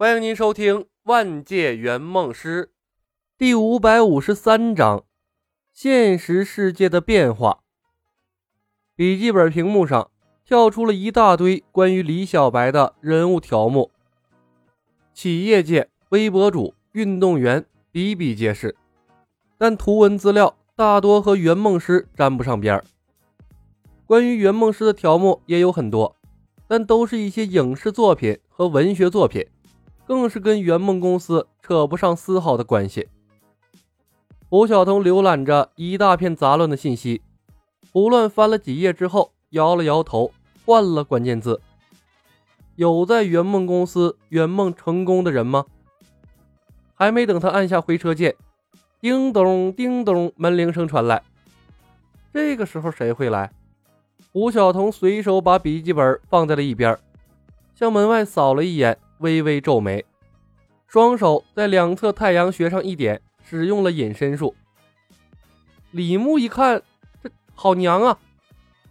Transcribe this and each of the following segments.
欢迎您收听《万界圆梦师》第五百五十三章：现实世界的变化。笔记本屏幕上跳出了一大堆关于李小白的人物条目，企业界、微博主、运动员比比皆是，但图文资料大多和圆梦师沾不上边儿。关于圆梦师的条目也有很多，但都是一些影视作品和文学作品。更是跟圆梦公司扯不上丝毫的关系。胡晓彤浏览着一大片杂乱的信息，胡乱翻了几页之后，摇了摇头，换了关键字：“有在圆梦公司圆梦成功的人吗？”还没等他按下回车键，叮咚叮咚，门铃声传来。这个时候谁会来？胡晓彤随手把笔记本放在了一边，向门外扫了一眼。微微皱眉，双手在两侧太阳穴上一点，使用了隐身术。李牧一看，这好娘啊！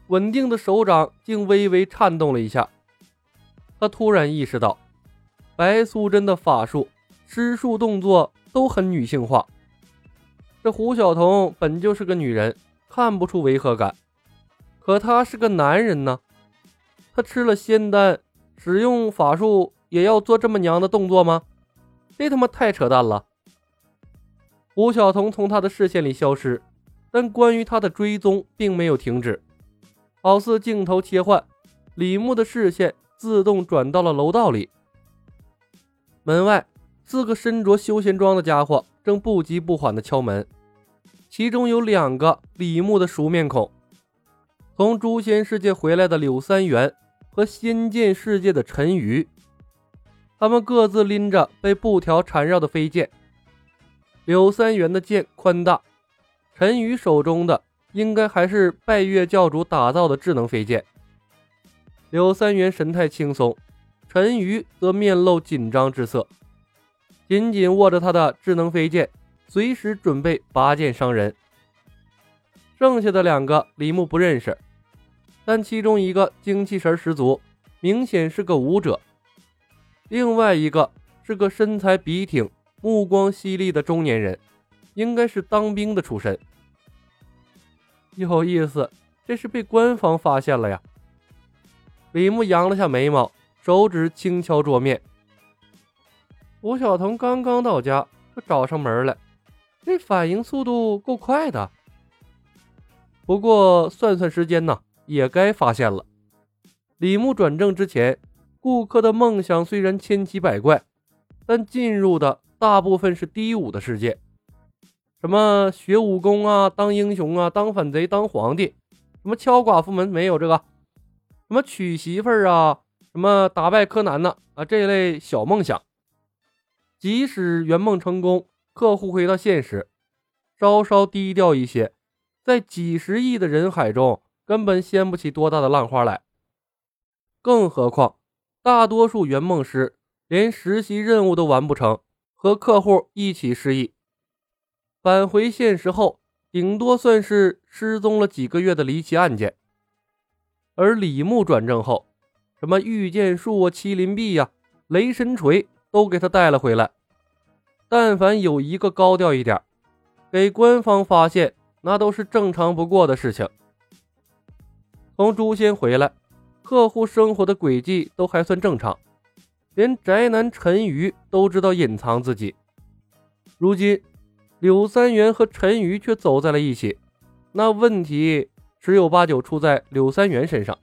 稳定的手掌竟微微颤动了一下。他突然意识到，白素贞的法术、施术动作都很女性化。这胡晓彤本就是个女人，看不出违和感。可他是个男人呢，他吃了仙丹，使用法术。也要做这么娘的动作吗？这他妈太扯淡了！胡晓彤从他的视线里消失，但关于他的追踪并没有停止。好似镜头切换，李牧的视线自动转到了楼道里。门外，四个身着休闲装的家伙正不急不缓地敲门，其中有两个李牧的熟面孔：从诛仙世界回来的柳三元和仙剑世界的陈鱼。他们各自拎着被布条缠绕的飞剑。柳三元的剑宽大，陈宇手中的应该还是拜月教主打造的智能飞剑。柳三元神态轻松，陈宇则面露紧张之色，紧紧握着他的智能飞剑，随时准备拔剑伤人。剩下的两个李牧不认识，但其中一个精气神十足，明显是个武者。另外一个是个身材笔挺、目光犀利的中年人，应该是当兵的出身。有意思，这是被官方发现了呀！李牧扬了下眉毛，手指轻敲桌面。吴晓彤刚刚到家就找上门来，这反应速度够快的。不过算算时间呢，也该发现了。李牧转正之前。顾客的梦想虽然千奇百怪，但进入的大部分是低武的世界，什么学武功啊，当英雄啊，当反贼，当皇帝，什么敲寡妇门没有这个，什么娶媳妇儿啊，什么打败柯南呢啊这类小梦想。即使圆梦成功，客户回到现实，稍稍低调一些，在几十亿的人海中，根本掀不起多大的浪花来，更何况。大多数圆梦师连实习任务都完不成，和客户一起失忆，返回现实后，顶多算是失踪了几个月的离奇案件。而李牧转正后，什么御剑术啊、麒麟臂呀、雷神锤都给他带了回来。但凡有一个高调一点，给官方发现，那都是正常不过的事情。从诛仙回来。客户生活的轨迹都还算正常，连宅男陈鱼都知道隐藏自己。如今柳三元和陈鱼却走在了一起，那问题十有八九出在柳三元身上。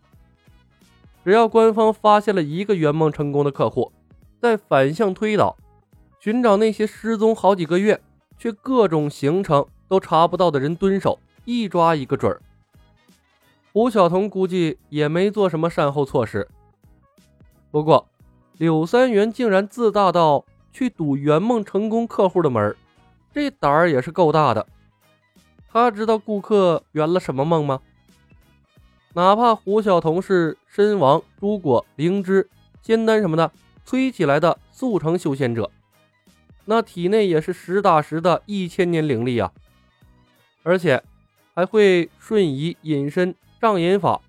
只要官方发现了一个圆梦成功的客户，再反向推导，寻找那些失踪好几个月却各种行程都查不到的人蹲守，一抓一个准儿。胡晓彤估计也没做什么善后措施。不过，柳三元竟然自大到去堵圆梦成功客户的门，这胆儿也是够大的。他知道顾客圆了什么梦吗？哪怕胡晓彤是身王、朱果、灵芝、仙丹什么的催起来的速成修仙者，那体内也是实打实的一千年灵力啊！而且还会瞬移隐身。障眼法，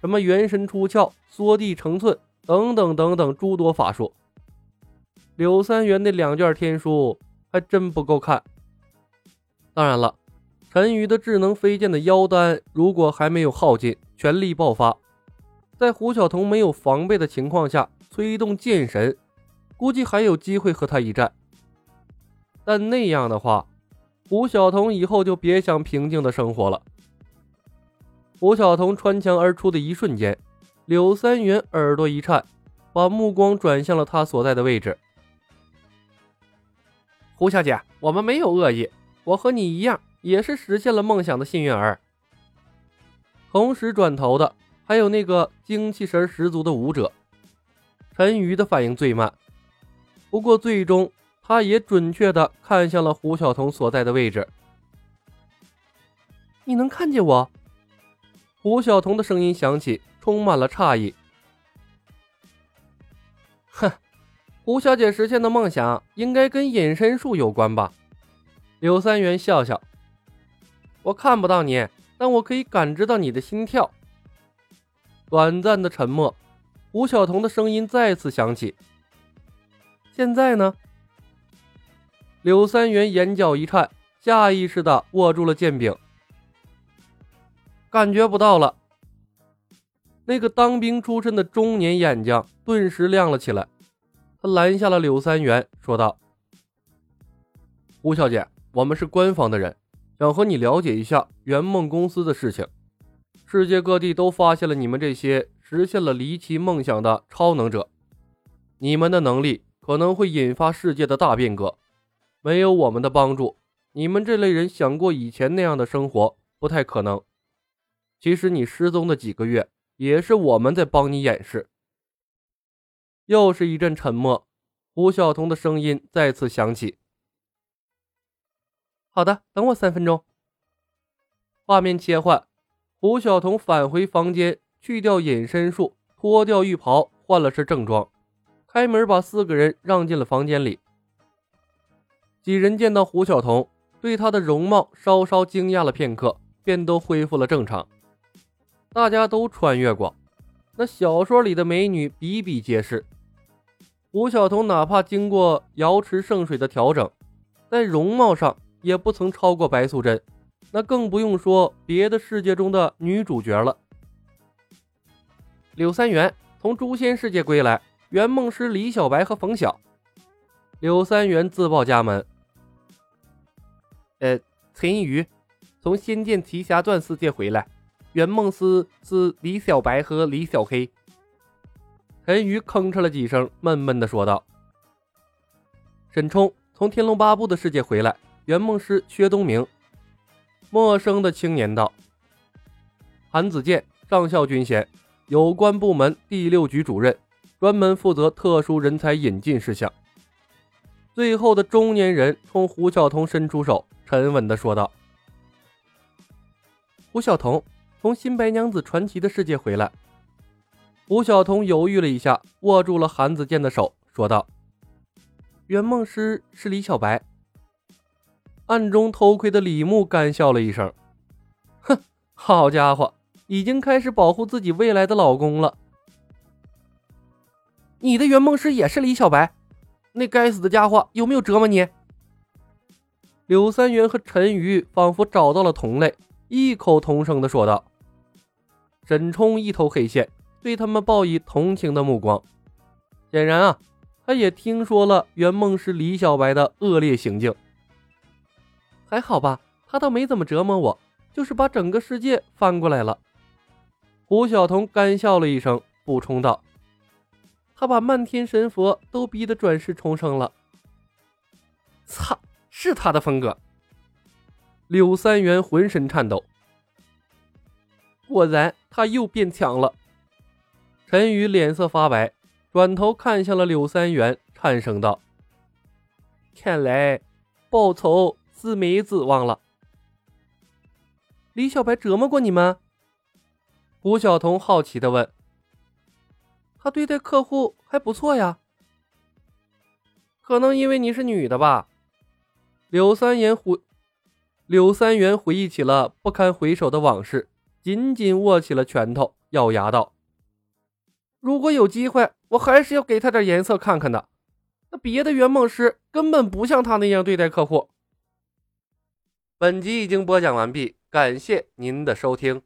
什么元神出窍、缩地成寸等等等等诸多法术。柳三元那两卷天书还真不够看。当然了，陈宇的智能飞剑的妖丹如果还没有耗尽，全力爆发，在胡晓彤没有防备的情况下催动剑神，估计还有机会和他一战。但那样的话，胡晓彤以后就别想平静的生活了。胡晓彤穿墙而出的一瞬间，柳三元耳朵一颤，把目光转向了他所在的位置。胡小姐，我们没有恶意，我和你一样，也是实现了梦想的幸运儿。同时转头的还有那个精气神十足的舞者。陈瑜的反应最慢，不过最终他也准确的看向了胡晓彤所在的位置。你能看见我？胡晓彤的声音响起，充满了诧异。哼。胡小姐实现的梦想应该跟隐身术有关吧？柳三元笑笑：“我看不到你，但我可以感知到你的心跳。”短暂的沉默，胡晓彤的声音再次响起：“现在呢？”柳三元眼角一颤，下意识的握住了剑柄，感觉不到了。那个当兵出身的中年眼睛顿时亮了起来。他拦下了柳三元，说道：“吴小姐，我们是官方的人，想和你了解一下圆梦公司的事情。世界各地都发现了你们这些实现了离奇梦想的超能者，你们的能力可能会引发世界的大变革。没有我们的帮助，你们这类人想过以前那样的生活不太可能。其实你失踪的几个月，也是我们在帮你掩饰。”又是一阵沉默，胡晓彤的声音再次响起：“好的，等我三分钟。”画面切换，胡晓彤返回房间，去掉隐身术，脱掉浴袍，换了身正装，开门把四个人让进了房间里。几人见到胡晓彤，对她的容貌稍稍惊讶了片刻，便都恢复了正常。大家都穿越过。那小说里的美女比比皆是，吴晓彤哪怕经过瑶池圣水的调整，在容貌上也不曾超过白素贞，那更不用说别的世界中的女主角了。柳三元从诛仙世界归来，圆梦师李小白和冯晓。柳三元自报家门。呃，陈宇从仙剑奇侠传世界回来。圆梦师是李小白和李小黑。陈宇吭哧了几声，闷闷的说道：“沈冲从天龙八部的世界回来，圆梦师薛东明。”陌生的青年道：“韩子健，上校军衔，有关部门第六局主任，专门负责特殊人才引进事项。”最后的中年人冲胡晓彤伸出手，沉稳的说道：“胡晓彤。”从新白娘子传奇的世界回来，胡晓彤犹豫了一下，握住了韩子健的手，说道：“圆梦师是李小白。”暗中偷窥的李牧干笑了一声：“哼，好家伙，已经开始保护自己未来的老公了。你的圆梦师也是李小白？那该死的家伙有没有折磨你？”柳三元和陈瑜仿佛找到了同类，异口同声的说道。沈冲一头黑线，对他们报以同情的目光。显然啊，他也听说了圆梦师李小白的恶劣行径。还好吧，他倒没怎么折磨我，就是把整个世界翻过来了。胡晓彤干笑了一声，补充道：“他把漫天神佛都逼得转世重生了。”操，是他的风格。柳三元浑身颤抖。果然，他又变强了。陈宇脸色发白，转头看向了柳三元，颤声道：“看来报仇是没指望了。”李小白折磨过你们？胡晓彤好奇的问。他对待客户还不错呀。可能因为你是女的吧？柳三元回，柳三元回忆起了不堪回首的往事。紧紧握起了拳头，咬牙道：“如果有机会，我还是要给他点颜色看看的。那别的圆梦师根本不像他那样对待客户。本集已经播讲完毕，感谢您的收听。